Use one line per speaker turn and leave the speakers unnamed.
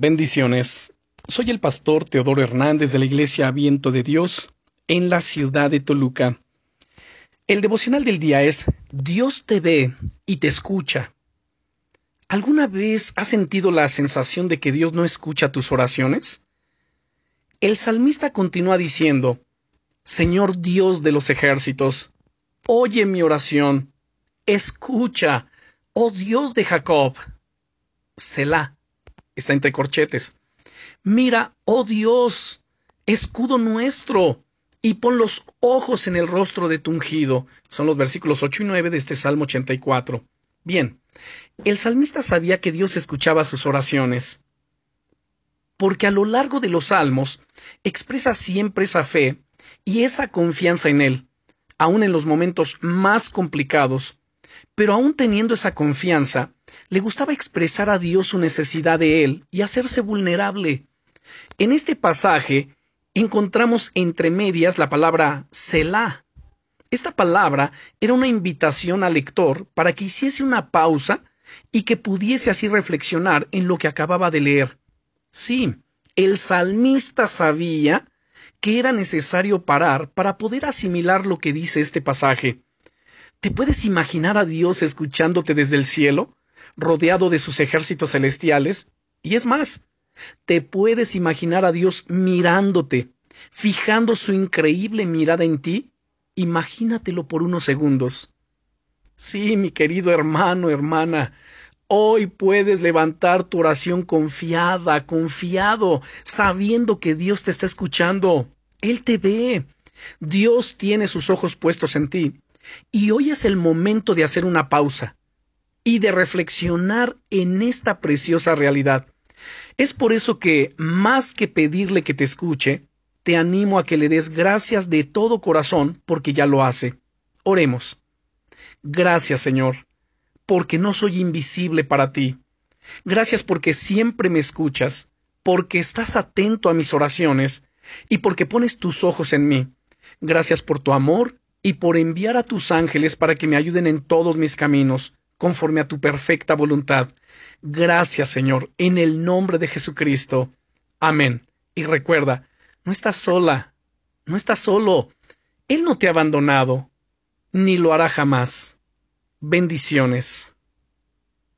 Bendiciones. Soy el pastor Teodoro Hernández de la Iglesia Viento de Dios en la ciudad de Toluca. El devocional del día es Dios te ve y te escucha. ¿Alguna vez has sentido la sensación de que Dios no escucha tus oraciones? El salmista continúa diciendo, Señor Dios de los ejércitos, oye mi oración, escucha, oh Dios de Jacob. Selah está entre corchetes. Mira, oh Dios, escudo nuestro, y pon los ojos en el rostro de tu ungido. Son los versículos 8 y 9 de este Salmo 84. Bien, el salmista sabía que Dios escuchaba sus oraciones, porque a lo largo de los salmos expresa siempre esa fe y esa confianza en Él, aun en los momentos más complicados, pero aun teniendo esa confianza, le gustaba expresar a Dios su necesidad de él y hacerse vulnerable. En este pasaje encontramos entre medias la palabra Selah. Esta palabra era una invitación al lector para que hiciese una pausa y que pudiese así reflexionar en lo que acababa de leer. Sí, el salmista sabía que era necesario parar para poder asimilar lo que dice este pasaje. ¿Te puedes imaginar a Dios escuchándote desde el cielo? rodeado de sus ejércitos celestiales, y es más, te puedes imaginar a Dios mirándote, fijando su increíble mirada en ti, imagínatelo por unos segundos. Sí, mi querido hermano, hermana, hoy puedes levantar tu oración confiada, confiado, sabiendo que Dios te está escuchando. Él te ve. Dios tiene sus ojos puestos en ti. Y hoy es el momento de hacer una pausa y de reflexionar en esta preciosa realidad. Es por eso que, más que pedirle que te escuche, te animo a que le des gracias de todo corazón porque ya lo hace. Oremos. Gracias, Señor, porque no soy invisible para ti. Gracias porque siempre me escuchas, porque estás atento a mis oraciones y porque pones tus ojos en mí. Gracias por tu amor y por enviar a tus ángeles para que me ayuden en todos mis caminos conforme a tu perfecta voluntad. Gracias, Señor, en el nombre de Jesucristo. Amén. Y recuerda, no estás sola, no estás solo. Él no te ha abandonado, ni lo hará jamás. Bendiciones.